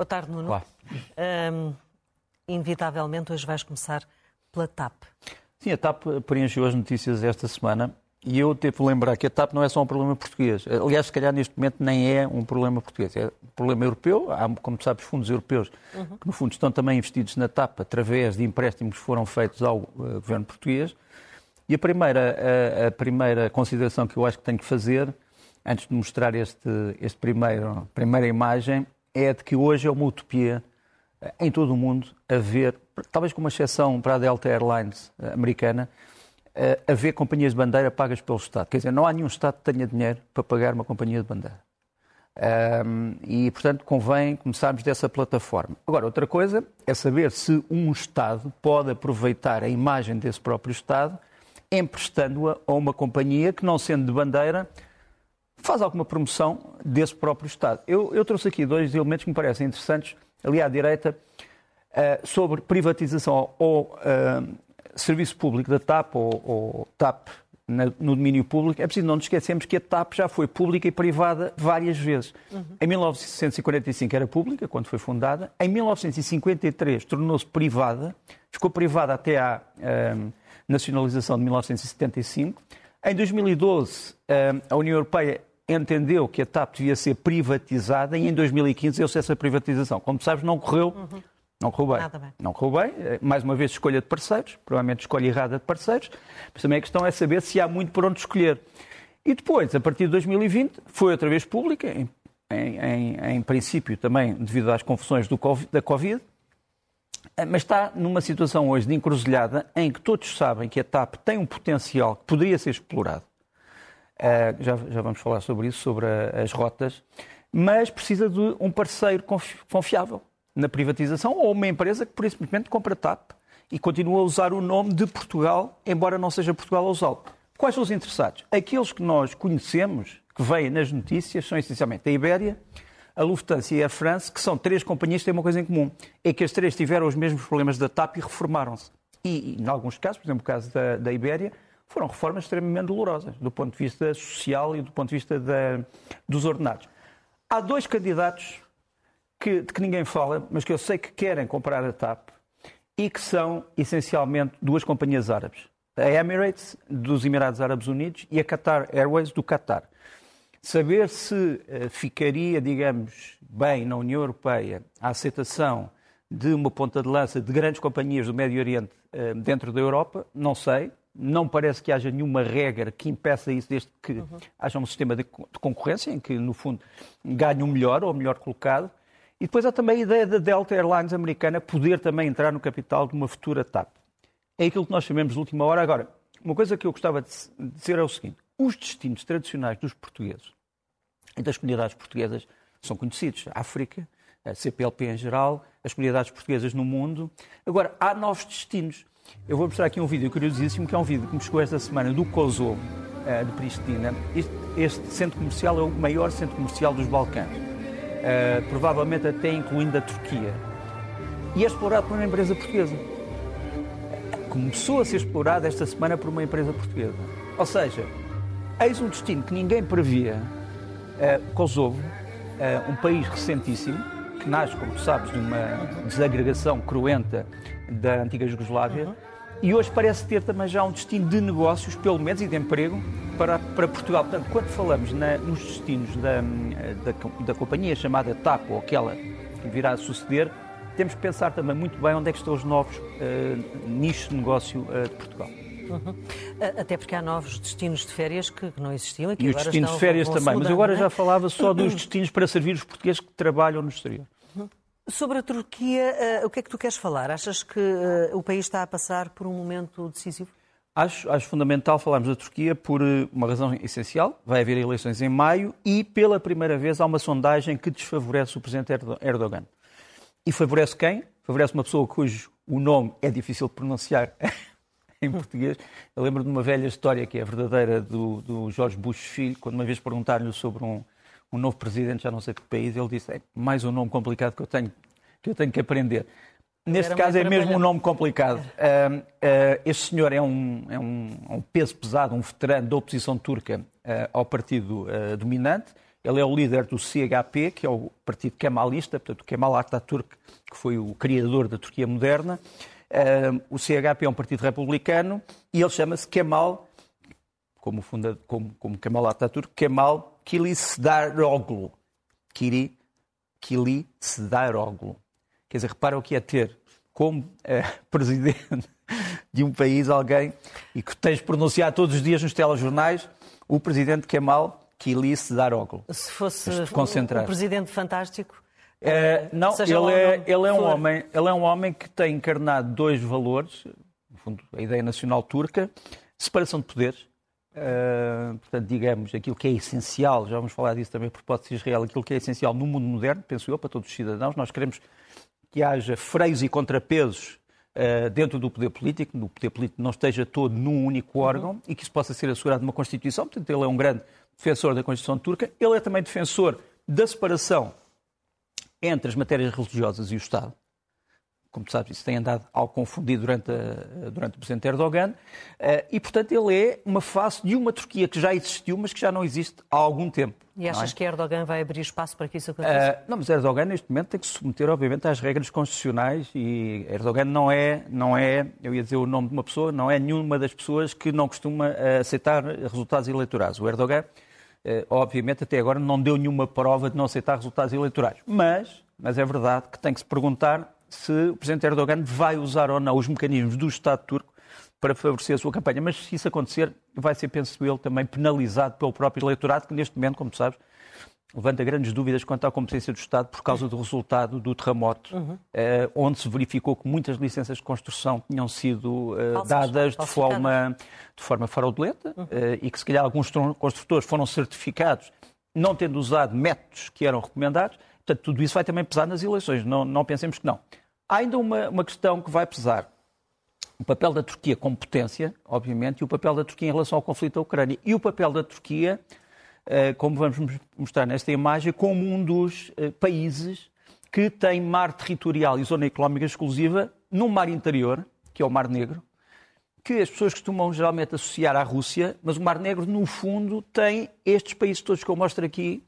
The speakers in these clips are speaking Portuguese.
Boa tarde, Nuno. Olá. Um, inevitavelmente, hoje vais começar pela TAP. Sim, a TAP preencheu as notícias esta semana e eu devo lembrar que a TAP não é só um problema português. Aliás, se calhar neste momento nem é um problema português, é um problema europeu. Há, como sabes, fundos europeus uhum. que, no fundo, estão também investidos na TAP através de empréstimos que foram feitos ao uh, governo português. E a primeira, a, a, primeira consideração que eu acho que tenho que fazer, antes de mostrar este, este primeiro, primeira imagem, é de que hoje é uma utopia eh, em todo o mundo haver, talvez com uma exceção para a Delta Airlines eh, americana, haver companhias de bandeira pagas pelo Estado. Quer dizer, não há nenhum Estado que tenha dinheiro para pagar uma companhia de bandeira. Um, e, portanto, convém começarmos dessa plataforma. Agora, outra coisa é saber se um Estado pode aproveitar a imagem desse próprio Estado emprestando-a a uma companhia que, não sendo de bandeira, faz alguma promoção desse próprio Estado. Eu, eu trouxe aqui dois elementos que me parecem interessantes, ali à direita, uh, sobre privatização ou uh, serviço público da TAP ou, ou TAP no domínio público, é preciso não nos esquecermos que a TAP já foi pública e privada várias vezes. Uhum. Em 1945 era pública, quando foi fundada. Em 1953 tornou-se privada, ficou privada até à um, nacionalização de 1975. Em 2012, um, a União Europeia entendeu que a TAP devia ser privatizada e em 2015 deu-se essa privatização. Como sabes, não correu uhum. Não correu bem. bem. Não correu bem. Eh, mais uma vez, escolha de parceiros, provavelmente escolha errada de parceiros, mas também a questão é saber se há muito por onde escolher. E depois, a partir de 2020, foi outra vez pública, em, em, em princípio também devido às confusões do, da Covid, eh, mas está numa situação hoje de encruzilhada em que todos sabem que a TAP tem um potencial que poderia ser explorado. Uh, já, já, vamos falar sobre isso, sobre a, as rotas, mas precisa de um parceiro confiável na privatização ou uma empresa que, por simplesmente, compra TAP e continua a usar o nome de Portugal, embora não seja Portugal a usá-lo. Quais são os interessados? Aqueles que nós conhecemos, que veem nas notícias, são essencialmente a Ibéria, a Lufthansa e a France, que são três companhias que têm uma coisa em comum. É que as três tiveram os mesmos problemas da TAP e reformaram-se. E, em alguns casos, por exemplo, o caso da, da Ibéria, foram reformas extremamente dolorosas, do ponto de vista social e do ponto de vista da, dos ordenados. Há dois candidatos que, de que ninguém fala, mas que eu sei que querem comprar a TAP e que são essencialmente duas companhias árabes. A Emirates, dos Emirados Árabes Unidos, e a Qatar Airways, do Qatar. Saber se uh, ficaria, digamos, bem na União Europeia a aceitação de uma ponta de lança de grandes companhias do Médio Oriente uh, dentro da Europa, não sei. Não parece que haja nenhuma regra que impeça isso, desde que uhum. haja um sistema de, de concorrência em que, no fundo, ganhe o melhor ou o melhor colocado. E depois há também a ideia da Delta Airlines americana poder também entrar no capital de uma futura TAP. É aquilo que nós chamamos de última hora. Agora, uma coisa que eu gostava de dizer é o seguinte: os destinos tradicionais dos portugueses e das comunidades portuguesas são conhecidos. A África, a CPLP em geral, as comunidades portuguesas no mundo. Agora, há novos destinos. Eu vou mostrar aqui um vídeo curiosíssimo, que é um vídeo que me chegou esta semana do Kosovo, eh, de Pristina. Este, este centro comercial é o maior centro comercial dos Balcãs uh, provavelmente até incluindo a Turquia. E é explorado por uma empresa portuguesa. Começou a ser explorado esta semana por uma empresa portuguesa. Ou seja, eis um destino que ninguém previa. Uh, Kosovo, um país recentíssimo, que nasce, como tu sabes, de uma desagregação cruenta da antiga Jugoslávia. Uhum e hoje parece ter também já um destino de negócios, pelo menos, e de emprego para, para Portugal. Portanto, quando falamos na, nos destinos da, da, da, companhia chamada TAP, ou aquela que virá a suceder, temos que pensar também muito bem onde é que estão os novos uh, nichos de negócio uh, de Portugal. Uhum. Até porque há novos destinos de férias que não existiam. E, que e os destinos de férias também, mas agora é? já falava só dos destinos para servir os portugueses que trabalham no exterior. Sobre a Turquia, uh, o que é que tu queres falar? Achas que uh, o país está a passar por um momento decisivo? Acho, acho fundamental falarmos da Turquia por eh, uma razão essencial. Vai haver eleições em maio e, pela primeira vez, há uma sondagem que desfavorece o presidente Erdogan. E favorece quem? Favorece uma pessoa cujo o nome é difícil de pronunciar em português. Eu lembro de uma velha história que é verdadeira do, do Jorge Bush Filho, quando uma vez perguntaram-lhe sobre um, um novo presidente, já não sei de que país, ele disse, é mais um nome complicado que eu tenho que, eu tenho que aprender. Neste caso é mesmo um nome complicado. Uh, uh, este senhor é um, é, um, é um, peso pesado, um veterano da oposição turca uh, ao partido dominante. Ele é o líder do CHP, que é o partido kemalista, portanto, Kemal Atatürk, que foi o criador da Turquia moderna. O CHP é um partido republicano e ele chama-se Kemal, como, funda, como, como Kemal Atatürk, Kemal Kilicdaroglu. Kiri Kilicdaroglu. Quer dizer, repara o que é ter como uh, presidente de um país alguém e que tens pronunciado todos os dias nos telejornais o presidente Kemal Quilice Daroglu. Se fosse um presidente fantástico. É, não, ele é, ele, é um homem, ele é um homem que tem encarnado dois valores, no fundo, a ideia nacional turca, separação de poderes, uh, portanto, digamos, aquilo que é essencial, já vamos falar disso também por hipótese de Israel, aquilo que é essencial no mundo moderno, penso eu, para todos os cidadãos, nós queremos que haja freios e contrapesos uh, dentro do poder político, no poder político não esteja todo num único órgão uhum. e que isso possa ser assegurado numa Constituição, portanto, ele é um grande defensor da Constituição turca, ele é também defensor da separação entre as matérias religiosas e o Estado. Como tu sabes, isso tem andado algo confundido durante, a, durante o presidente Erdogan. Uh, e, portanto, ele é uma face de uma Turquia que já existiu, mas que já não existe há algum tempo. E achas é? que Erdogan vai abrir espaço para que isso aconteça? Uh, não, mas Erdogan, neste momento, tem que se submeter, obviamente, às regras constitucionais. E Erdogan não é, não é, eu ia dizer o nome de uma pessoa, não é nenhuma das pessoas que não costuma aceitar resultados eleitorais. O Erdogan eh, obviamente até agora não deu nenhuma prova de não aceitar resultados eleitorais. Mas, mas é verdade que tem que se perguntar se o Presidente Erdogan vai usar ou não os mecanismos do Estado turco para favorecer a sua campanha. Mas se isso acontecer, vai ser, penso eu, também penalizado pelo próprio eleitorado, que neste momento, como sabes, levanta grandes dúvidas quanto à competência do Estado por causa do resultado do terremoto, uhum. eh, onde se verificou que muitas licenças de construção tinham sido eh, dadas de forma, de forma fraudulenta uhum. eh, e que, se calhar, alguns construtores foram certificados não tendo usado métodos que eram recomendados. Portanto, tudo isso vai também pesar nas eleições, não, não pensemos que não. Há ainda uma, uma questão que vai pesar. O papel da Turquia como potência, obviamente, e o papel da Turquia em relação ao conflito da Ucrânia. E o papel da Turquia eh, como vamos mostrar nesta imagem, como um dos eh, países que tem mar territorial e zona económica exclusiva no mar interior, que é o Mar Negro, que as pessoas costumam geralmente associar à Rússia, mas o Mar Negro, no fundo, tem estes países todos que eu mostro aqui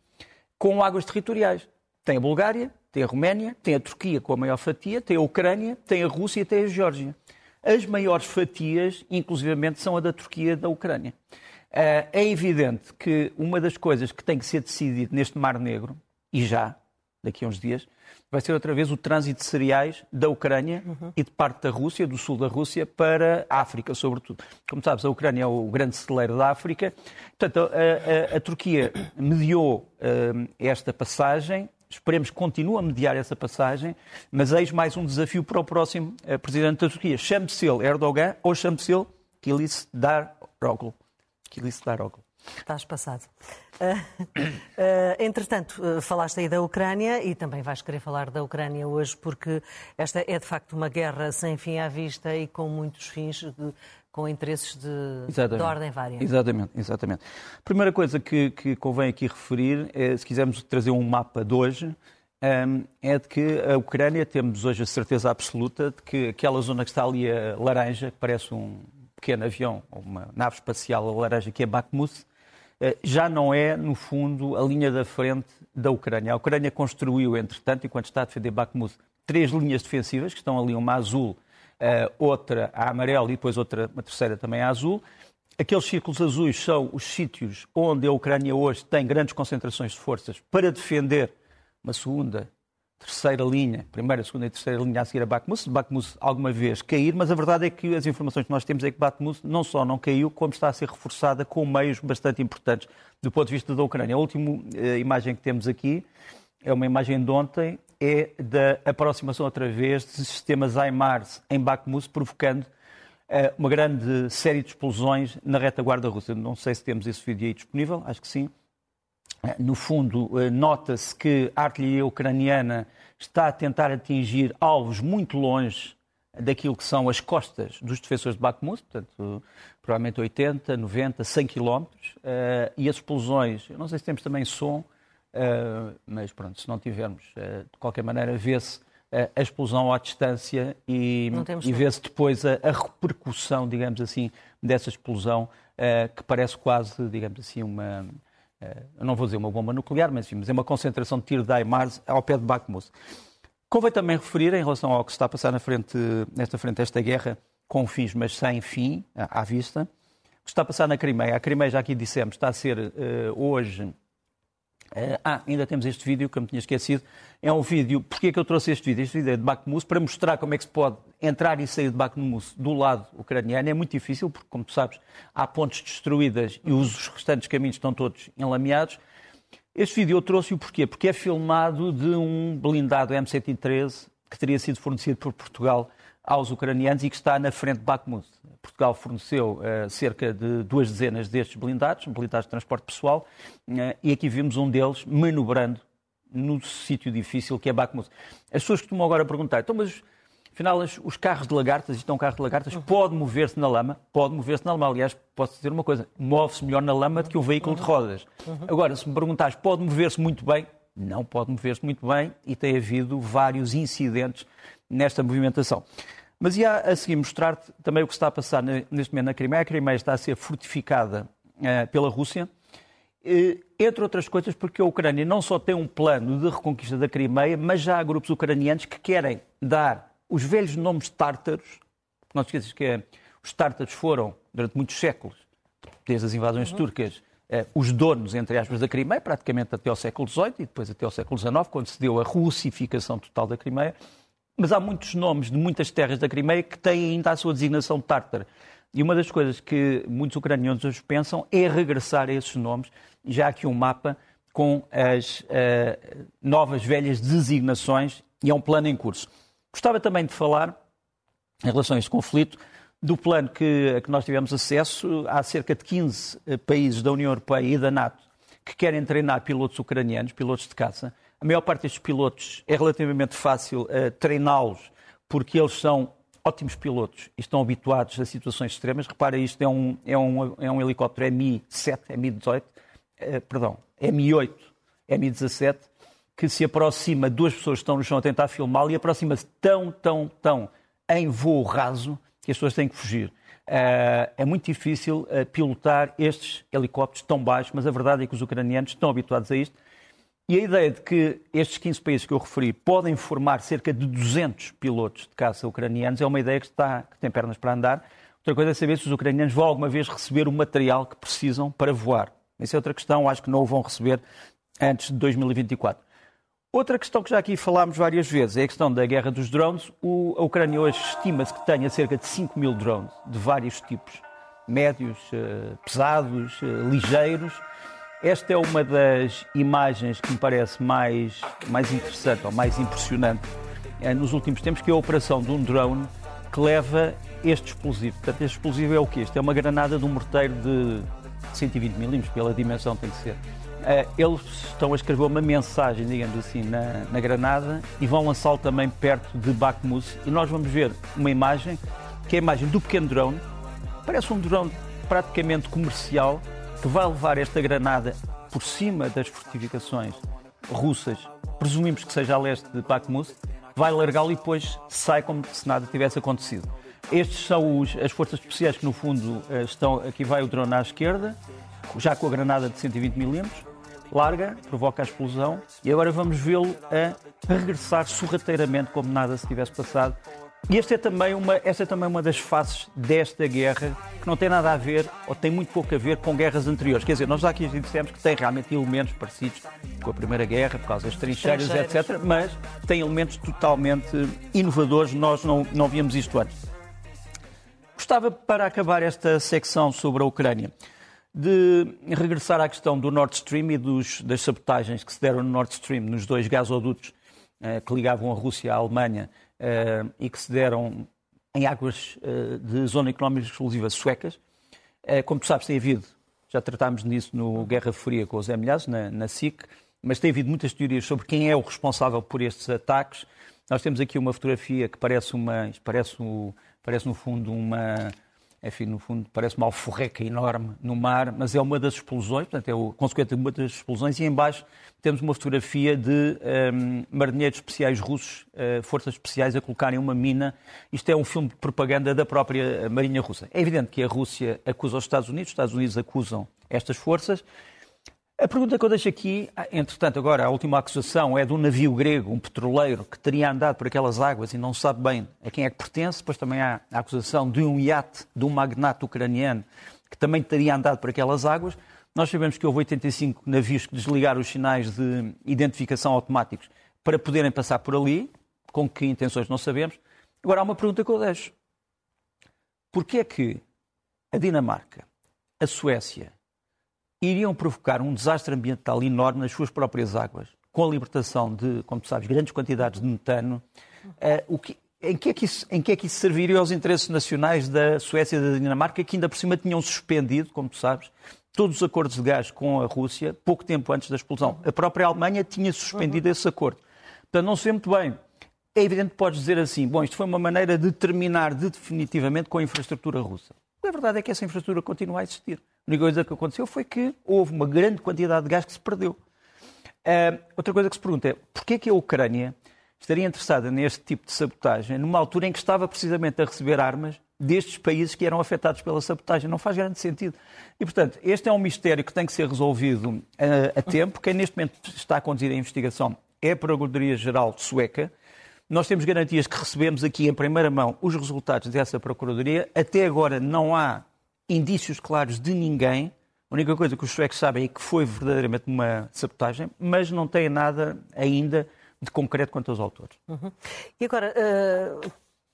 com águas territoriais. Tem a Bulgária, tem a Roménia, tem a Turquia com a maior fatia, tem a Ucrânia, tem a Rússia e tem a Geórgia. As maiores fatias, inclusivamente, são a da Turquia e da Ucrânia. Eh, é evidente que uma das coisas que tem que ser decidida neste Mar Negro, e já, daqui a uns dias, vai ser outra vez o trânsito de cereais da Ucrânia uhum. e de parte da Rússia, do sul da Rússia, para a África, sobretudo. Como sabes, a Ucrânia é o grande celeiro da África. Portanto, a, a, a Turquia mediou uh, esta passagem. Esperemos que continue a mediar essa passagem, mas eis mais um desafio para o próximo uh, presidente da Turquia. Chame-se ele Erdogan ou chame-se ele Kilis Daroglu. Kilic Daroglu. Estás passado. Uh, uh, entretanto, uh, falaste aí da Ucrânia e também vais querer falar da Ucrânia hoje, porque esta é de facto uma guerra sem fim à vista e com muitos fins, com interesses de, de, ordem vária. Exatamente, exatamente. Primeira coisa que, que convém aqui referir, é, se quisermos trazer um mapa de hoje, um, é de que a Ucrânia, temos hoje a certeza absoluta de que aquela zona que está ali a laranja, que parece um pequeno avião, uma nave espacial laranja que é Bakhmut, eh, já não é, no fundo, a linha da frente da Ucrânia. A Ucrânia construiu, entretanto, enquanto está a defender Bakhmut, três linhas defensivas, que estão ali, uma azul, outra a amarelo e depois outra, uma terceira também a azul. Aqueles círculos azuis são os sítios onde a Ucrânia hoje tem grandes concentrações de forças para defender uma segunda terceira linha, primeira, segunda e terceira linha a seguir a Bakhmut, Bakhmut alguma vez cair, mas a verdade é que as informações que nós temos é que Bakhmut não só não caiu, como está a ser reforçada com meios bastante importantes do ponto de vista da Ucrânia. A última eh, imagem que temos aqui é uma imagem de ontem, é da aproximação outra vez de sistemas HIMARS em Bakhmut, provocando eh, uma grande série de explosões na retaguarda russa. Não sei se temos esse vídeo aí disponível, acho que sim. No fundo, eh, nota-se que a artilharia ucraniana está a tentar atingir alvos muito longe daquilo que são as costas dos defensores de Bakhmut, portanto, provavelmente 80, 90, 100 quilómetros, e as explosões, eu não sei se temos também som, eh, mas pronto, se não tivermos, de qualquer maneira, vê-se a explosão à distância e, e vê-se depois a, a, repercussão, digamos assim, dessa explosão, que parece quase, digamos assim, uma não vou dizer uma bomba nuclear, mas, enfim, mas é uma concentração de tiro de HIMARS ao pé de Bakhmut. Convém também referir, em relação ao que se está a passar na frente, nesta frente desta guerra, com fins, mas sem fim, à vista, o que está a passar na Crimeia. A Crimeia, já aqui dissemos, está a ser uh, hoje. Uh, ah, ainda temos este vídeo que eu me tinha esquecido. É um vídeo. Porquê é que eu trouxe este vídeo? Este vídeo é de Bakhmut para mostrar como é que se pode entrar e sair de Bakhmut do lado ucraniano. É muito difícil, porque, como tu sabes, há pontes destruídas e os restantes caminhos estão todos enlameados. Este vídeo eu trouxe-o porquê? Porque é filmado de um blindado M113 que teria sido fornecido por Portugal aos ucranianos e que está na frente de Bakhmut. Portugal forneceu uh, cerca de duas dezenas destes blindados, blindados de transporte pessoal, uh, e aqui vimos um deles manobrando no sítio difícil que é Bakhmut. As pessoas costumam agora perguntar, então, mas afinal os carros de lagartas, isto é um carro de lagartas, pode mover-se na lama? Pode mover-se na lama. Aliás, posso dizer uma coisa, move-se melhor na lama do que um veículo de rodas. Agora, se me perguntares, pode mover-se muito bem? Não pode mover-se muito bem e tem havido vários incidentes nesta movimentação. Mas ia a seguir mostrar-te também o que está a passar neste momento na Crimeia. A Crimeia está a ser fortificada uh, pela Rússia, uh, entre outras coisas porque a Ucrânia não só tem um plano de reconquista da Crimeia, mas já há grupos ucranianos que querem dar os velhos nomes tártaros. Não te esqueças que uh, os tártaros foram, durante muitos séculos, desde as invasões uhum. turcas, os donos, entre aspas, da Crimeia, praticamente até ao século XVIII e depois até ao século XIX, quando se deu a russificação total da Crimeia. Mas há muitos nomes de muitas terras da Crimeia que têm ainda a sua designação tártara. E uma das coisas que muitos ucranianos hoje pensam é regressar a esses nomes. Já aqui um mapa com as uh, novas velhas designações e é um plano em curso. Gostava também de falar, em relação a este conflito, do plano que, a que nós tivemos acesso. Há cerca de 15 eh, países da União Europeia e da NATO que querem treinar pilotos ucranianos, pilotos de caça. A maior parte destes pilotos é relativamente fácil uh, treiná-los porque eles são ótimos pilotos e estão habituados a situações extremas. Repara, isto é um, é um, é um helicóptero Mi-7, Mi-18, uh, perdão, Mi-8, Mi-17, que se aproxima, duas pessoas estão no chão a tentar filmá-lo e aproxima-se tão, tão, tão em voo raso que as pessoas têm que fugir. Uh, é muito difícil uh, pilotar estes helicópteros tão baixos, mas a verdade é que os ucranianos estão habituados a isto e a ideia de que estes 15 países que eu referi podem formar cerca de 200 pilotos de caça ucranianos é uma ideia que, está, que tem pernas para andar. Outra coisa é saber se os ucranianos vão alguma vez receber o material que precisam para voar. Essa é outra questão, acho que não o vão receber antes de 2024. Outra questão que já aqui falámos várias vezes é a questão da guerra dos drones. O, a Ucrânia hoje estima-se que tenha cerca de 5 mil drones de vários tipos, médios, eh, pesados, eh, ligeiros esta é uma das imagens que me parece mais, mais interessante ou mais impressionante é, nos últimos tempos, que é a operação de um drone que leva este explosivo. Portanto, este explosivo é o quê? Isto é uma granada de um morteiro de 120 milímetros, pela dimensão tem que ser. Uh, eles estão a escrever uma mensagem, digamos assim, na, na granada e vão lançá-lo também perto de Bakhmut. E nós vamos ver uma imagem, que é a imagem do pequeno drone. Parece um drone praticamente comercial, que vai levar esta granada por cima das fortificações russas, presumimos que seja a leste de Bakhmut, vai largá-lo e depois sai como se nada tivesse acontecido. Estes são os, as forças especiais que, no fundo, eh, estão. Aqui vai o drone à esquerda, já com a granada de 120 mm, larga, provoca a explosão e agora vamos vê-lo a regressar sorrateiramente como nada se tivesse passado e esta é, também uma, esta é também uma das faces desta guerra que não tem nada a ver, ou tem muito pouco a ver, com guerras anteriores. Quer dizer, nós já aqui dissemos que tem realmente elementos parecidos com a Primeira Guerra, por causa das trincheiras, trincheiras. etc., mas tem elementos totalmente inovadores, nós não, não víamos isto antes. Gostava, para acabar esta secção sobre a Ucrânia, de regressar à questão do Nord Stream e dos, das sabotagens que se deram no Nord Stream, nos dois gasodutos eh, que ligavam a Rússia à Alemanha e que se deram em águas uh, de zona económica exclusiva suecas. Uh, como tu sabes, tem havido, já tratámos nisso no Guerra Fria com o Zé Milhazes, na, na SIC, mas tem havido muitas teorias sobre quem é o responsável por estes ataques. Nós temos aqui uma fotografia que parece, uma, parece, parece no fundo uma, enfim, no fundo parece uma alforreca enorme no mar, mas é uma das explosões, portanto é o consequente de uma das explosões, e embaixo temos uma fotografia de um, marinheiros especiais russos, uh, forças especiais, a colocarem uma mina. Isto é um filme de propaganda da própria Marinha Russa. É evidente que a Rússia acusa os Estados Unidos, os Estados Unidos acusam estas forças. A pergunta que eu deixo aqui, entretanto, agora a última acusação é de um navio grego, um petroleiro, que teria andado por aquelas águas e não sabe bem a quem é que pertence. Depois também há a acusação de um iate de um magnata ucraniano que também teria andado por aquelas águas. Nós sabemos que houve 85 navios que desligaram os sinais de identificação automáticos para poderem passar por ali, com que intenções não sabemos. Agora há uma pergunta que eu deixo. Porquê é que a Dinamarca, a Suécia, iriam provocar um desastre ambiental enorme nas suas próprias águas, com a libertação de, como tu sabes, grandes quantidades de metano, uh, o que, em, que é que isso, em que é que isso serviria aos interesses nacionais da Suécia e da Dinamarca, que ainda por cima tinham suspendido, como tu sabes, todos os acordos de gás com a Rússia, pouco tempo antes da explosão. A própria Alemanha tinha suspendido uhum. esse acordo. Portanto, não se vê muito bem. É evidente que podes dizer assim, bom, isto foi uma maneira de terminar de definitivamente com a infraestrutura russa. A verdade é que essa infraestrutura continua a existir. A única coisa que aconteceu foi que houve uma grande quantidade de gás que se perdeu. Uh, outra coisa que se pergunta é, porquê que a Ucrânia estaria interessada neste tipo de sabotagem numa altura em que estava precisamente a receber armas destes países que eram afetados pela sabotagem. Não faz grande sentido. E, portanto, este é um mistério que tem que ser resolvido eh, a tempo. Quem neste momento está a conduzir a investigação é a Procuradoria-Geral Sueca. Nós temos garantias que recebemos aqui em primeira mão os resultados dessa Procuradoria. Até agora não há indícios claros de ninguém. A única coisa que os suecos sabem é que foi verdadeiramente uma sabotagem, mas não têm nada ainda de concreto quanto aos autores. Uhum. E agora, uh,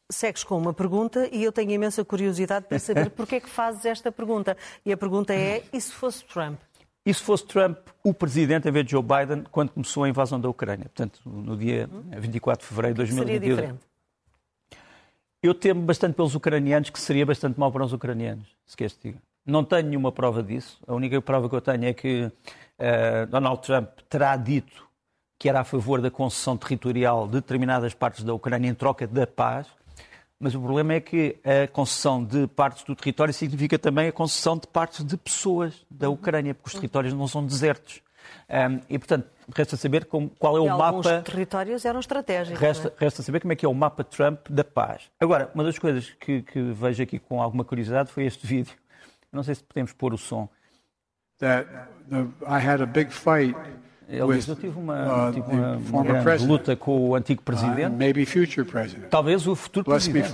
segues com uma pergunta e eu tenho imensa curiosidade para saber porque é que fazes esta pergunta. E a pergunta é, e se fosse Trump? E se fosse Trump o presidente em vez de Joe Biden quando começou a invasão da Ucrânia? Portanto, no dia 24 de fevereiro de 2022. Seria diferente. Eu temo bastante pelos ucranianos, que seria bastante mau para os ucranianos, se queres te diga. Não tenho nenhuma prova disso. A única prova que eu tenho é que uh, Donald Trump terá dito que era a favor da concessão territorial de determinadas partes da Ucrânia em troca da paz. Mas o problema é que a concessão de partes do território significa também a concessão de partes de pessoas da Ucrânia, porque os territórios não são desertos. Um, e, portanto, resta saber como, qual é o e mapa. Alguns territórios eram estratégicos. Resta, é? resta, saber como é que é o mapa Trump da paz. Agora, uma das coisas que, que vejo aqui com alguma curiosidade foi este vídeo. Não sei se podemos pôr o som. That the, I had a big fight ele diz, eu tive uma, uh, tive uma, uma grande luta com o antigo presidente, uh, talvez o futuro presidente.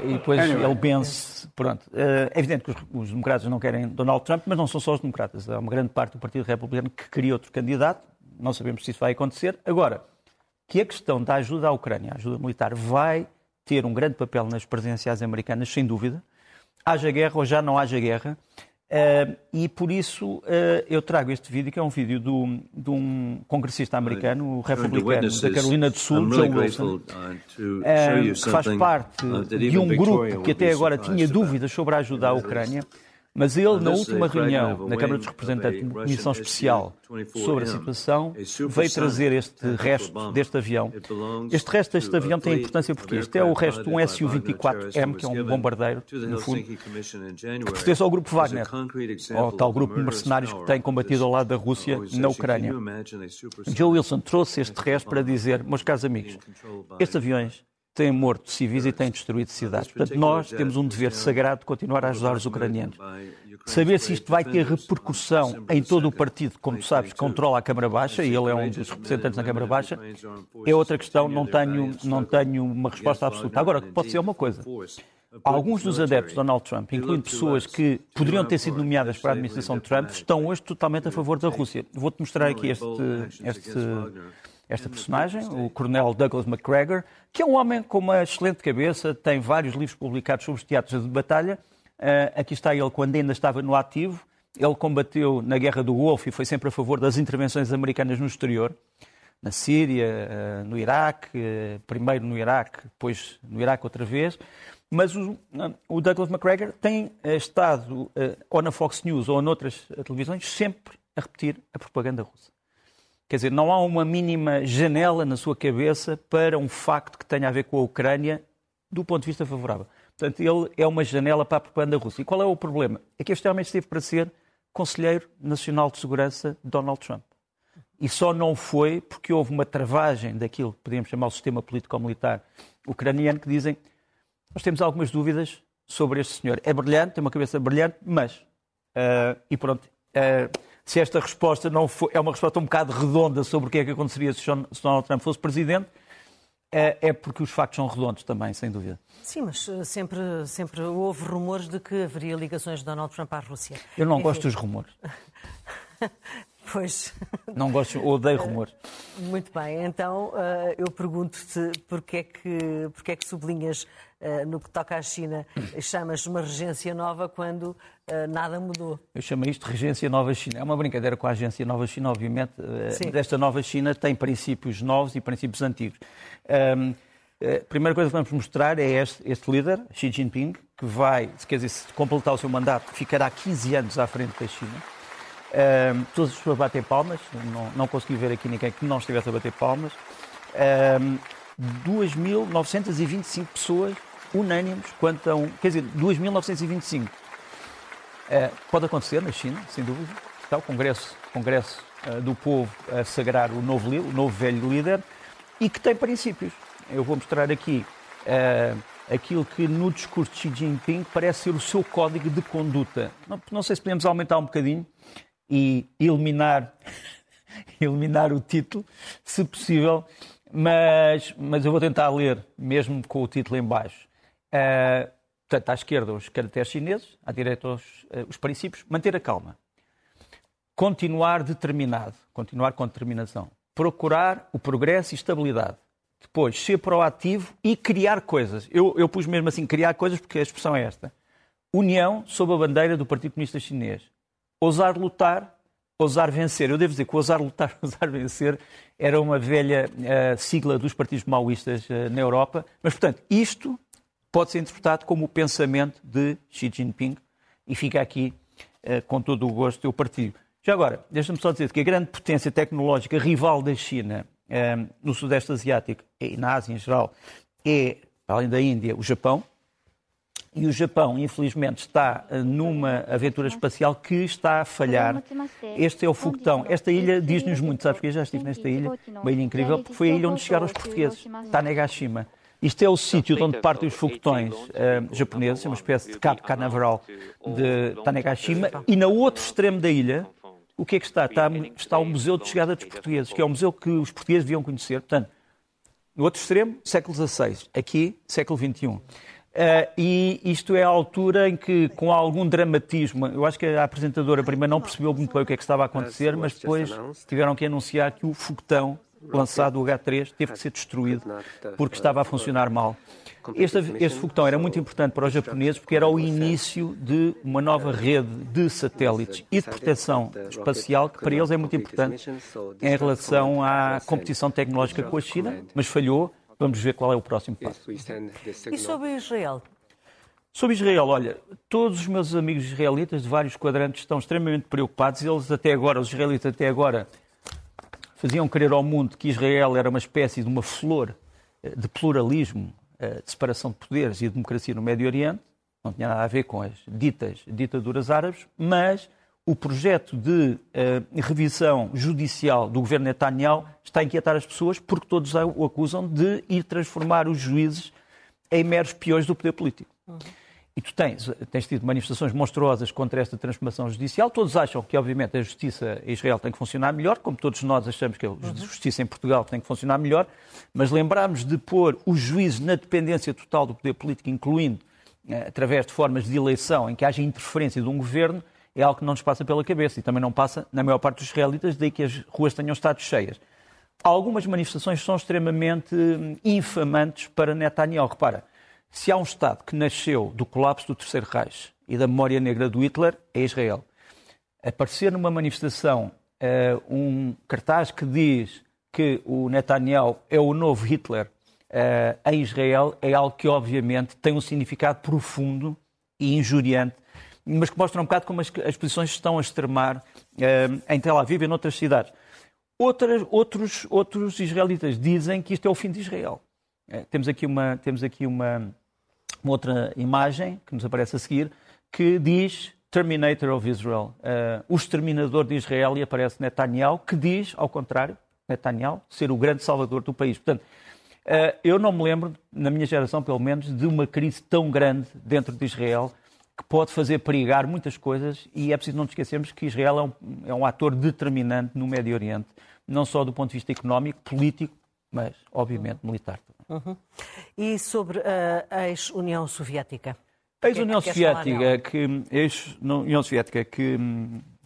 E depois ele vence. Pronto. Eh, é evidente que os, os, democratas não querem Donald Trump, mas não são só os democratas. Há uma grande parte do Partido Republicano que queria outro candidato. Não sabemos se isso vai acontecer. Agora, que a questão da ajuda à Ucrânia, a ajuda militar, vai ter um grande papel nas presidenciais americanas, sem dúvida. Haja guerra ou já não haja guerra. Uh, e por isso uh, eu trago este vídeo, que é um vídeo do, de um congressista americano, republicano da Carolina do Sul, Joe Wilson, uh, que faz parte de um grupo que até agora tinha dúvidas sobre a ajuda à Ucrânia. Mas ele, na última reunião na Câmara dos Representantes, de comissão especial sobre a situação, veio trazer este resto deste avião. Este resto deste avião tem importância porque este é o resto de um Su-24M, que é um bombardeiro, no fundo, que pertence ao grupo Wagner, ao tal grupo de mercenários que tem combatido ao lado da Rússia na Ucrânia. Joe Wilson trouxe este resto para dizer, meus caros amigos, estes aviões têm morto civis e têm destruído cidades. Portanto, nós temos um dever sagrado de continuar a ajudar os ucranianos. Saber se isto vai ter repercussão em todo o partido, como tu sabes, controla a Câmara Baixa, e ele é um dos representantes na Câmara Baixa, é outra questão, não tenho, não tenho uma resposta absoluta. Agora, pode ser uma coisa. Alguns dos adeptos de Donald Trump, incluindo pessoas que poderiam ter sido nomeadas para a administração de Trump, estão hoje totalmente a favor da Rússia. Vou-te mostrar aqui este, este esta personagem, o Coronel Douglas MacGregor, que é um homem com uma excelente cabeça, tem vários livros publicados sobre os teatros de batalha. Uh, aqui está ele quando ainda estava no ativo. Ele combateu na Guerra do Golfo e foi sempre a favor das intervenções americanas no exterior, na Síria, uh, no Iraque, uh, primeiro no Iraque, depois no Iraque outra vez. Mas o, o Douglas MacGregor tem estado, ou na Fox News ou noutras televisões, sempre a repetir a propaganda russa. Quer dizer, não há uma mínima janela na sua cabeça para um facto que tenha a ver com a Ucrânia do ponto de vista favorável. Portanto, ele é uma janela para a propaganda russa. E qual é o problema? É que este homem esteve para ser Conselheiro Nacional de Segurança de Donald Trump. E só não foi porque houve uma travagem daquilo que podíamos chamar o sistema político-militar ucraniano, que dizem nós temos algumas dúvidas sobre este senhor. É brilhante, tem uma cabeça brilhante, mas... Uh, e pronto, uh, se esta resposta não for, é uma resposta um bocado redonda sobre o que é que aconteceria se Donald Trump fosse presidente, é, é porque os factos são redondos também, sem dúvida. Sim, mas eh, sempre, sempre houve rumores de que haveria ligações de Donald Trump à Rússia. Eu não Enfim. gosto dos rumores. Pois. Não gosto, odeio rumores. Muito bem, então eh, eu pergunto-te porquê é que, porquê é que sublinhas eh, no que toca à China, chamas uma regência nova quando uh, nada mudou. Eu chamo isto de regência nova China. É uma brincadeira com a agência Nova China, obviamente. Uh, desta nova China tem princípios novos e princípios antigos. Um, a primeira coisa que vamos mostrar é este, este, líder, Xi Jinping, que vai, quer dizer, se completar o seu mandato, ficará 15 anos à frente da China. Um, todas as pessoas batem palmas, não, não consegui ver aqui ninguém que não estivesse a bater palmas. Um, 2.925 pessoas unânimes quanto a um. Quer dizer, 2.925. Uh, eh, pode acontecer na China, sem dúvida. Está o Congresso, Congresso uh, do Povo a sagrar o novo, o novo velho líder e que tem princípios. Eu vou mostrar aqui uh, aquilo que no discurso de Xi Jinping parece ser o seu código de conduta. Não, não sei se podemos aumentar um bocadinho e eliminar, eliminar o título, se possível, mas, mas eu vou tentar ler, mesmo com o título em baixo. Uh, portanto, à esquerda os caracteres chineses, à direita os, uh, os princípios, manter a calma. Continuar determinado, continuar com determinação. Procurar o progresso e estabilidade. Depois, ser proativo e criar coisas. Eu, eu pus mesmo assim, criar coisas, porque a expressão é esta. União sob a bandeira do Partido Comunista Chinês. Ousar lutar, ousar vencer. Eu devo dizer que ousar lutar, ousar vencer era uma velha uh, sigla dos partidos maoístas uh, na Europa. Mas, portanto, isto pode ser interpretado como o pensamento de Xi Jinping e fica aqui uh, com todo o gosto eu partilho. Já agora, deixa-me só dizer que a grande potência tecnológica rival da China uh, no Sudeste Asiático e na Ásia em geral é, além da Índia, o Japão. E o Japão, infelizmente, está uh, numa aventura espacial que está a falhar. Este é o foguetão. Esta ilha diz-nos muito, sabes que eu já estive nesta ilha, uma ilha incrível, porque foi a ilha onde chegaram os portugueses, Tanegashima. Isto é o sítio de onde partem os foguetões uh, japoneses, é uma espécie de Cabo Canaveral de Tanegashima, e no outro extremo da ilha, o que é que está? Está, está o Museu de Chegada dos Portugueses, que é o museu que os portugueses deviam conhecer. Portanto, no outro extremo, século XVI, aqui, século XXI. Uh, eh, e isto é a altura em que, com algum dramatismo, eu acho que a apresentadora primeiro não percebeu muito bem o que é que estava a acontecer, mas depois tiveram que anunciar que o foguetão lançado o H3 teve que ser destruído porque estava a funcionar mal. Este, este foguetão era muito importante para os japoneses porque era o início de uma nova rede de satélites e de proteção espacial que para eles é muito importante em relação à competição tecnológica com a China, mas falhou. Vamos ver qual é o próximo passo. E sobre Israel? Sobre Israel, olha, todos os meus amigos israelitas de vários quadrantes estão extremamente preocupados. Eles até agora, os israelitas até agora, faziam crer ao mundo que Israel era uma espécie de uma flor eh, de pluralismo, eh, de separação de poderes e de democracia no Médio Oriente, não tinha nada a ver com as ditas ditaduras árabes, mas o projeto de uh, revisão judicial do governo Netanyahu está a inquietar as pessoas porque todos o acusam de ir transformar os juízes em meros peões do poder político. Uhum. E tu tens, tens tido manifestações monstruosas contra esta transformação judicial. Todos acham que, obviamente, a justiça em Israel tem que funcionar melhor, como todos nós achamos que a uhum. justiça em Portugal tem que funcionar melhor, mas lembrarmos de pôr os juízes na dependência total do poder político, incluindo eh, através de formas de eleição em que haja interferência de um governo, é algo que não nos passa pela cabeça e também não passa na maior parte dos israelitas, daí que as ruas tenham estado cheias. Algumas manifestações são extremamente hum, infamantes para Netanyahu. Repara, se há um Estado que nasceu do colapso do Terceiro Reich e da memória negra do Hitler, é Israel. Aparecer numa manifestação uh, um cartaz que diz que o Netanyahu é o novo Hitler uh, em Israel é algo que, obviamente, tem um significado profundo e injuriante, mas que mostra um bocado como as, as posições estão a extremar uh, em Tel Aviv e em outras cidades. Outras, outros, outros israelitas dizem que isto é o fim de Israel. É, temos aqui, uma, temos aqui uma, uma, outra imagem que nos aparece a seguir que diz Terminator of Israel, uh, o exterminador de Israel, e aparece Netanyahu, que diz, ao contrário, Netanyahu, ser o grande salvador do país. Portanto, uh, eu não me lembro, na minha geração pelo menos, de uma crise tão grande dentro de Israel que pode fazer perigar muitas coisas e é preciso não nos esquecermos que Israel é um, é um ator determinante no Médio Oriente, não só do ponto de vista económico, político, mas, obviamente, militar. Uhum. E sobre a ex-União Soviética? A ex-União Soviética, que, ex-União Soviética que,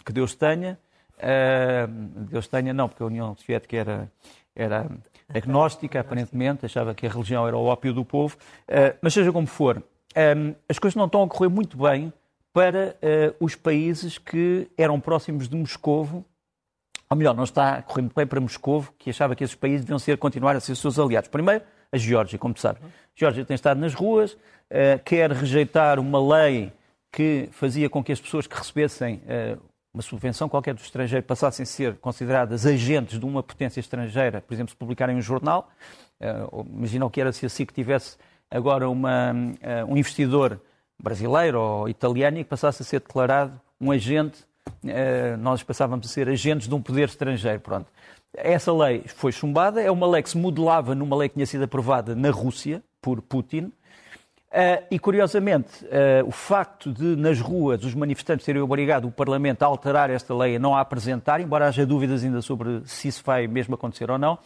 que Deus tenha, uh, Deus tenha não, porque a União Soviética era, era agnóstica, aparentemente, achava que a religião era o ópio do povo, uh, mas seja como for, um, as coisas não estão a correr muito bem para uh, os países que eram próximos de Moscovo, ou melhor, não está a correr muito bem para Moscovo, que achava que esses países deviam ser, continuar a ser seus aliados. Primeiro, a Geórgia, como sabe. A Geórgia tem estado nas ruas, uh, quer rejeitar uma lei que fazia com que as pessoas que recebessem uh, uma subvenção qualquer do estrangeiro passassem a ser consideradas agentes de uma potência estrangeira, por exemplo, se publicarem um jornal. Uh, imagina o que era se SIC tivesse agora uma, um investidor brasileiro ou italiano e que passasse a ser declarado um agente, nós passávamos a ser agentes de um poder estrangeiro. Pronto. Essa lei foi chumbada, é uma lei que se modelava numa lei que tinha sido aprovada na Rússia por Putin. Uh, e, curiosamente, uh, o facto de, nas ruas, os manifestantes terem obrigado o Parlamento a alterar esta lei e não a apresentar, embora haja dúvidas ainda sobre se isso vai mesmo acontecer ou não,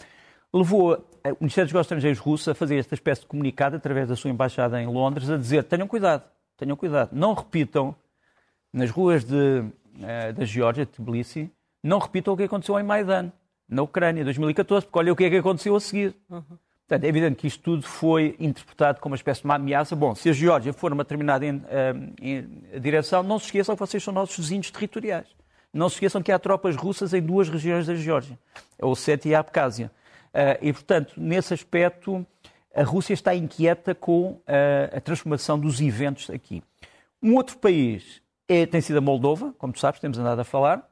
levou o Ministério dos Negócios Estrangeiros russo a fazer esta espécie de comunicado através da sua embaixada em Londres, a dizer: tenham cuidado, tenham cuidado, não repitam nas ruas de, uh, da Geórgia, de Tbilisi, não repitam o que aconteceu em Maidan, na Ucrânia, em 2014, porque olha o que é que aconteceu a seguir. Uhum. Portanto, é evidente que isto tudo foi interpretado como uma espécie de uma ameaça. Bom, se a Geórgia for uma determinada em, eh, em direção, não se esqueçam que vocês são nossos vizinhos territoriais. Não se esqueçam que há tropas russas em duas regiões da Geórgia, a Ossétia e a Abcásia. Eh, e, portanto, nesse aspecto, a Rússia está inquieta com eh, a transformação dos eventos aqui. Um outro país é, tem sido a Moldova, como tu sabes, temos andado a falar.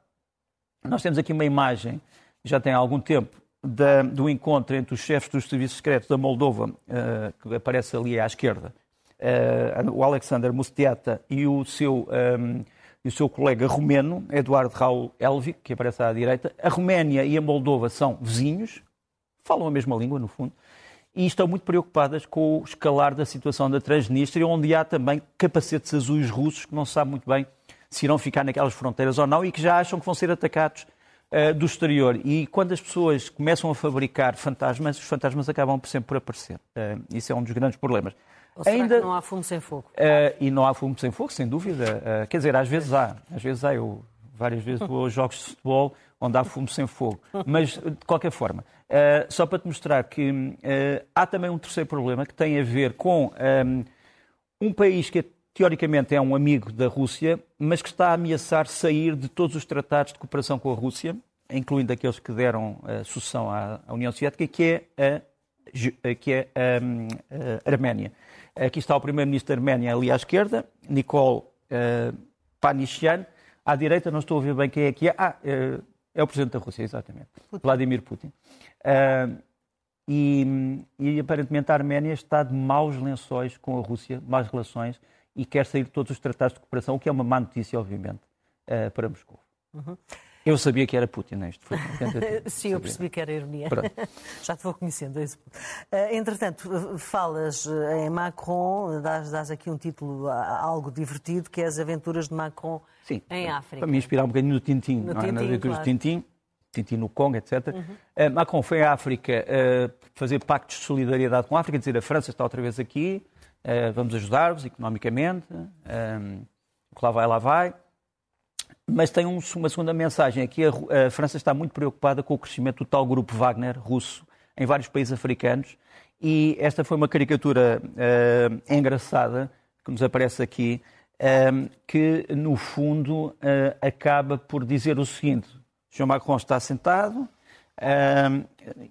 Nós temos aqui uma imagem, já tem algum tempo, da, do encontro entre os chefes dos serviços secretos da Moldova, uh, que aparece ali à esquerda, uh, o Alexander Mustiata e o seu, um, e o seu colega romeno, Eduardo Raul Elvik, que aparece à direita. A Roménia e a Moldova são vizinhos, falam a mesma língua, no fundo, e estão muito preocupadas com o escalar da situação da Transnistria, onde há também capacetes azuis russos que não se sabe muito bem se irão ficar naquelas fronteiras ou não e que já acham que vão ser atacados uh, do exterior. E quando as pessoas começam a fabricar fantasmas, os fantasmas acabam por sempre por aparecer. Uh, isso é um dos grandes problemas. Ou Ainda, não há fumo sem fogo? Uh, e não há fumo sem fogo, sem dúvida. quer dizer, às vezes há. Às vezes há. Eu várias vezes vou aos jogos de futebol onde há fumo sem fogo. Mas, de qualquer forma, só para te mostrar que há também um terceiro problema que tem a ver com um, um país que teoricamente é um amigo da Rússia, mas que está a ameaçar sair de todos os tratados de cooperação com a Rússia, incluindo aqueles que deram a sucessão à, União Soviética, que é a, que é a, a Arménia. Aqui está o primeiro-ministro da Arménia ali à esquerda, Nikol uh, Panishian. À direita, não estou a ver bem quem é que é. Ah, é, é o presidente da Rússia, exatamente. Putin. Vladimir Putin. Uh, e, e, aparentemente a Arménia está de maus lençóis com a Rússia, más relações, e quer sair de todos os tratados de cooperação, o que é uma má notícia, obviamente, uh, para Moscou. Uhum. Eu sabia que era Putin, né? isto foi Sim, eu percebi que era ironia. Já te vou conhecendo. Uh, entretanto, falas em Macron, dás, dás, aqui um título algo divertido, que é As Aventuras de Macron Sim, em África. Para me inspirar um bocadinho no Tintim, no não é? nas aventuras claro. de Tintim, Tintim no Congo, etc. Uhum. Uh, Macron foi à África fazer pactos de solidariedade com a África, dizer a França está outra vez aqui, vamos ajudar-vos economicamente, o que lá vai, lá vai. Mas tem um, uma segunda mensagem. Aqui a, a, França está muito preocupada com o crescimento do tal grupo Wagner russo em vários países africanos. E esta foi uma caricatura uh, engraçada que nos aparece aqui, uh, que no fundo uh, acaba por dizer o seguinte: João Macron está sentado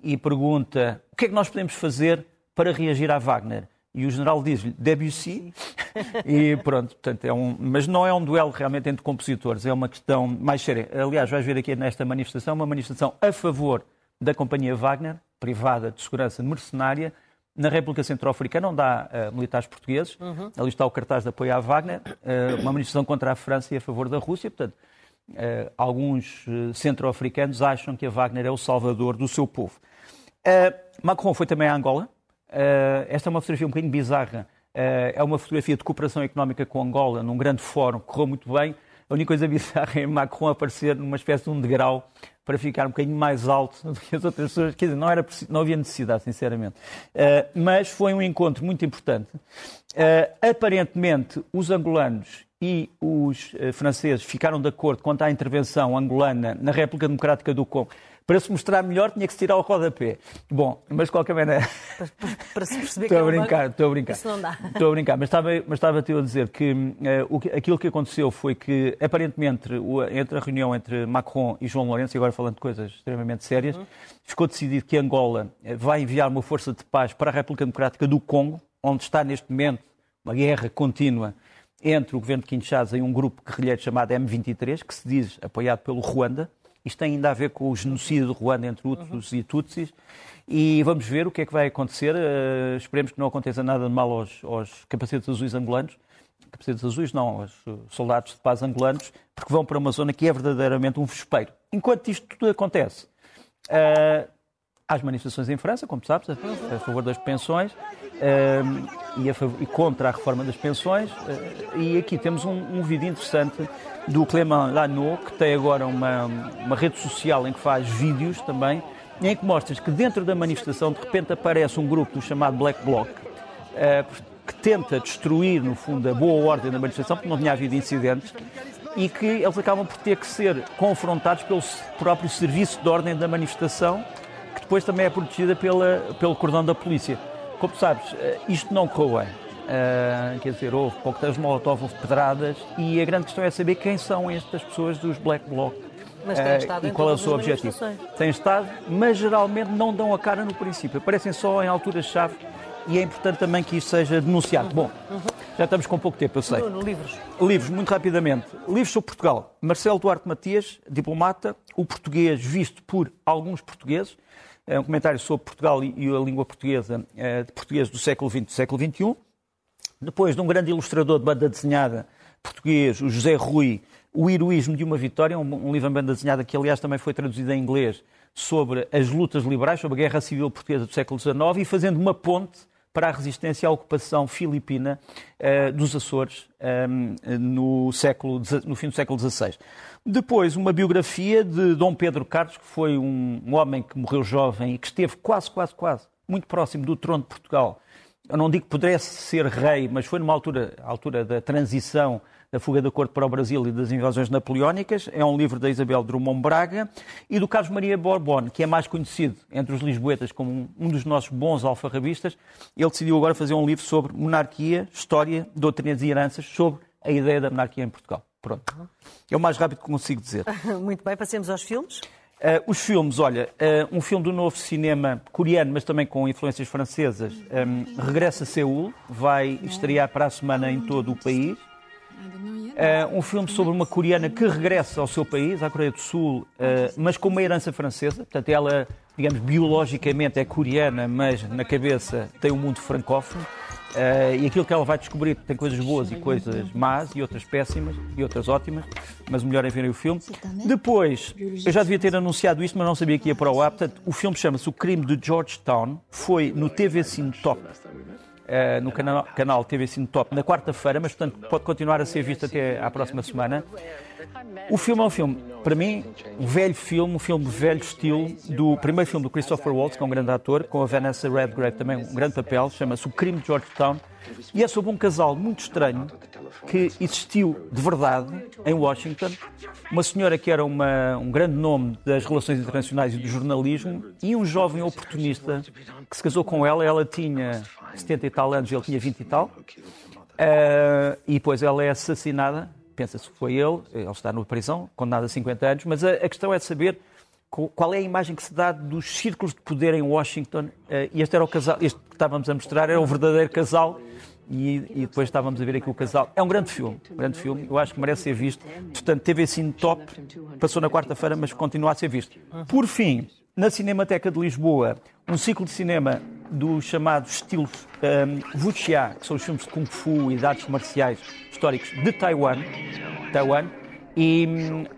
e pergunta o que é que nós podemos fazer para reagir a Wagner. E o general diz-lhe Debussy, e pronto, portanto, é um, mas não é um duelo realmente entre compositores, é uma questão mais séria. Aliás, vais ver aqui nesta manifestação, uma manifestação a favor da companhia Wagner, privada de segurança mercenária, na República Centro-Africana, onde há uh, militares portugueses, uhum. ali está o cartaz de apoio à Wagner, uh, uma manifestação contra a França e a favor da Rússia, portanto, uh, alguns centro-africanos acham que a Wagner é o salvador do seu povo. Macron foi também a Angola, esta é uma fotografia um bocadinho bizarra, é uma fotografia de cooperação económica com Angola, num grande fórum, correu muito bem. A única coisa bizarra é Macron aparecer numa espécie de um degrau para ficar um bocadinho mais alto do que as outras pessoas. Quer dizer, não, era, não havia necessidade, sinceramente. Uh, mas foi um encontro muito importante. Uh, aparentemente, os angolanos e os uh, franceses ficaram de acordo quanto à intervenção angolana na República Democrática do Congo para se mostrar melhor tinha que se tirar o rodapé. Bom, mas de qualquer maneira. Para, para se perceber estou que a brincar, estou a brincar. Isso não dá. Estou a brincar, mas estava, mas estava a dizer que, uh, aquilo que aconteceu foi que, aparentemente, entre a reunião entre Macron e João Lourenço, e agora falando de coisas extremamente sérias, uhum. ficou decidido que Angola eh, vai enviar uma força de paz para a República Democrática do Congo, onde está neste momento uma guerra contínua entre o governo de Kinshasa e um grupo guerrilheiro chamado M23, que se diz apoiado pelo Ruanda. Isto tem ainda a ver com o genocídio do Ruanda entre Hutus uhum. e Tutsis. E vamos ver o que é que vai acontecer. Uh, esperemos que não aconteça nada de mal aos, aos capacetes azuis angolanos. Capacetes azuis não, aos soldados de paz angolanos, porque vão para uma zona que é verdadeiramente um vespeiro. Enquanto isto tudo acontece, uh, as manifestações em França, como sabes, a, a favor das pensões uh, e, a, e, contra a reforma das pensões. Uh, e aqui temos um, um vídeo interessante do Clément Lano, que tem agora uma, uma rede social em que faz vídeos também, em que mostras que dentro da manifestação de repente aparece um grupo chamado Black Bloc, uh, que tenta destruir, no fundo, a boa ordem da manifestação, porque não tinha havido incidentes, e que eles acabam por ter que ser confrontados pelo próprio serviço de ordem da manifestação, depois também é protegida pela, pelo cordão da polícia. Como sabes, eh, isto não correu bem. Uh, quer dizer, houve coquetéis molotov, houve pedradas, e a grande questão é saber quem são estas pessoas dos Black Bloc. Mas têm estado uh, e qual é o seu objetivo. Têm estado, mas geralmente não dão a cara no princípio. Aparecem só em alturas-chave e é importante também que isto seja denunciado. Uhum. Bom, uhum. já estamos com pouco tempo, eu sei. No, livros. Livros, muito rapidamente. Livros sobre Portugal. Marcelo Duarte Matias, diplomata, o português visto por alguns portugueses. É um comentário sobre Portugal e a língua portuguesa, eh, de português do século XX e do século XXI. Depois de um grande ilustrador de banda desenhada português, o José Rui, O Heroísmo de uma Vitória, um, livro em banda desenhada que, aliás, também foi traduzido em inglês, sobre as lutas liberais, sobre a Guerra Civil Portuguesa do século XIX e fazendo uma ponte para a resistência à ocupação filipina uh, dos Açores um, eh, no, século, no fim do século XVI. Depois, uma biografia de Dom Pedro Carlos, que foi um, homem que morreu jovem e que esteve quase, quase, quase, muito próximo do trono de Portugal eu não digo que pudesse ser rei, mas foi numa altura, altura da transição da fuga da corte para o Brasil e das invasões napoleónicas. É um livro da Isabel Drummond Braga e do Carlos Maria Borbón, que é mais conhecido entre os lisboetas como um dos nossos bons alfarrabistas. Ele decidiu agora fazer um livro sobre monarquia, história, doutrinas e heranças, sobre a ideia da monarquia em Portugal. Pronto. É o mais rápido que consigo dizer. Muito bem, passemos aos filmes. Uh, os filmes, olha, uh, um filme do novo cinema coreano, mas também com influências francesas, um, ehm, regressa a Seul, vai estrear para a semana em todo o país. Uh, um filme sobre uma coreana que regressa ao seu país, à Coreia do Sul, mas com uma herança francesa. Portanto, ela, digamos, biologicamente é coreana, mas na cabeça tem um mundo francófono. Uh, e aquilo que ela vai descobrir tem coisas boas e coisas más, e outras péssimas, e outras ótimas, mas o melhor é verem o filme. Depois, eu já devia ter anunciado isto, mas não sabia que ia para o ar. Portanto, o filme chama-se O Crime de Georgetown, foi no TV Cine Top, uh, no canal, canal TV Cine Top, na quarta-feira, mas portanto pode continuar a ser visto até à próxima semana. O filme é um filme, para mim, um velho filme, um filme velho estilo do primeiro filme do Christopher Waltz, que é um grande ator, com a Vanessa Redgrave também um grande papel, chama-se O Crime de Georgetown, e é sobre um casal muito estranho que existiu de verdade em Washington. Uma senhora que era uma, um grande nome das relações internacionais e do jornalismo e um jovem oportunista que se casou com ela. Ela tinha 70 e tal anos, ele tinha 20 e tal. Uh, e depois ela é assassinada pensa-se que foi ele, ele está na prisão, condenado a 50 anos, mas a, a, questão é saber qual é a imagem que se dá dos círculos de poder em Washington. Eh, e este era o casal, este que estávamos a mostrar era o verdadeiro casal. E, e, depois estávamos a ver aqui o casal. É um grande filme, um grande filme, eu acho que merece ser visto. Portanto, teve assim top, passou na quarta-feira, mas continua a ser visto. Por fim, na Cinemateca de Lisboa, um ciclo de cinema do chamado estilo um, Wuxia, que são os filmes de Kung Fu e de artes marciais históricos de Taiwan, Taiwan e,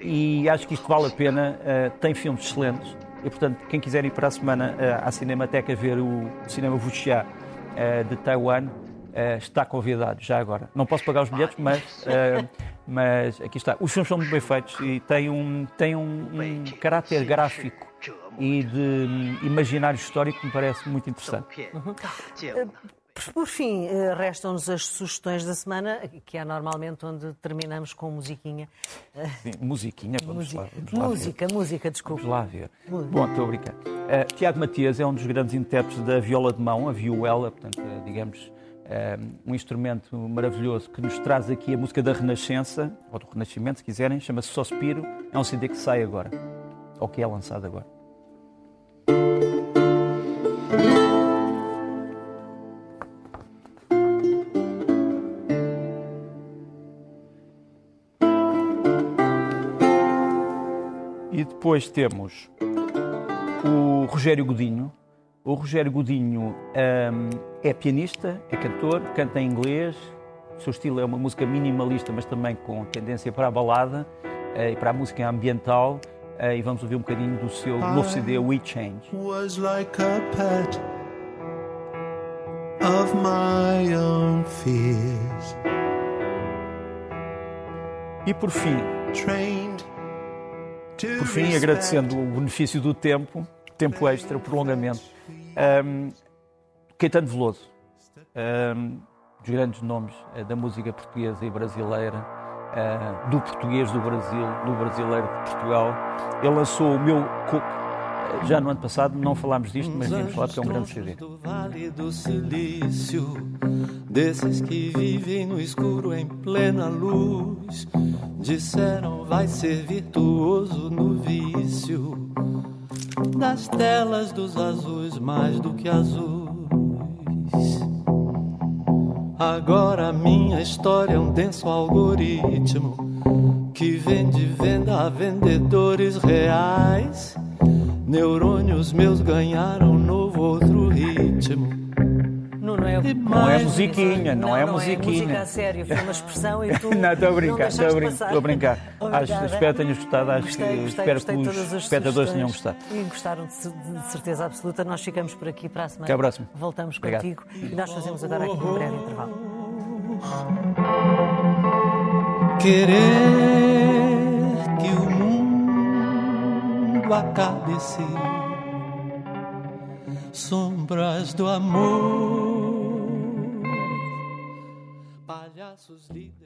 e acho que isto vale a pena, uh, tem filmes excelentes e, portanto, quem quiser ir para a semana uh, à Cinemateca ver o cinema Wuxia uh, de Taiwan, está convidado já agora. Não posso pagar os bilhetes, mas, mas aqui está. Os filmes são muito bem feitos e têm um, têm um, um caráter gráfico e de imaginário histórico que me parece muito interessante. Uhum. Por fim, eh, restam-nos as sugestões da semana, que é normalmente onde terminamos com musiquinha. Sim, musiquinha, vamos lá. Vamos lá música, ver. música, desculpa. Vamos lá ver. Música. Bom, estou a brincar. Uh, Tiago Matias é um dos grandes intérpretes da viola de mão, a vihuela, portanto, uh, digamos, uh, um instrumento maravilhoso que nos traz aqui a música da Renascença, ou do Renascimento, se quiserem, chama-se Sospiro, é um CD que sai agora, ou que é lançado agora. Depois temos o Rogério Godinho. O Rogério Godinho um, é pianista, é cantor, canta em inglês. O seu estilo é uma música minimalista, mas também com tendência para a balada uh, e para a música ambiental. Uh, e vamos ouvir um bocadinho do seu novo CD, We Change. Was like a pet of my own fears. E por fim, Trained por fim, agradecendo o benefício do tempo, tempo extra, prolongamento, um, Caetano Veloso, um, dos grandes nomes uh, da música portuguesa e brasileira, uh, do português do Brasil, do brasileiro de Portugal. Ele lançou o meu já no ano passado não falámos disto, mas vimos falar porque é um grande CD. Do vale do silício, desses que vivem no escuro em plena luz, disseram vai ser virtuoso no vício das telas dos azuis mais do que azuis. Agora minha história é um denso algoritmo que vende venda a vendedores reais Neurônios meus ganharam novo outro ritmo. Não, não, é, não é musiquinha, não, não é não musiquinha. É música a sério, foi uma expressão e tu. não, estou a brincar, estou a brincar. Estou a brincar. Acho, espero que tenhas gostado, acho gostei, que gostei, espero gostei que os espectadores tenham gostado. E gostaram de, de, certeza absoluta. Nós ficamos por aqui para a semana. Até à próxima. Voltamos Obrigado. contigo e nós fazemos agora aqui um breve intervalo. Querer mundo acabe-se sombras do amor, palhaços líderes.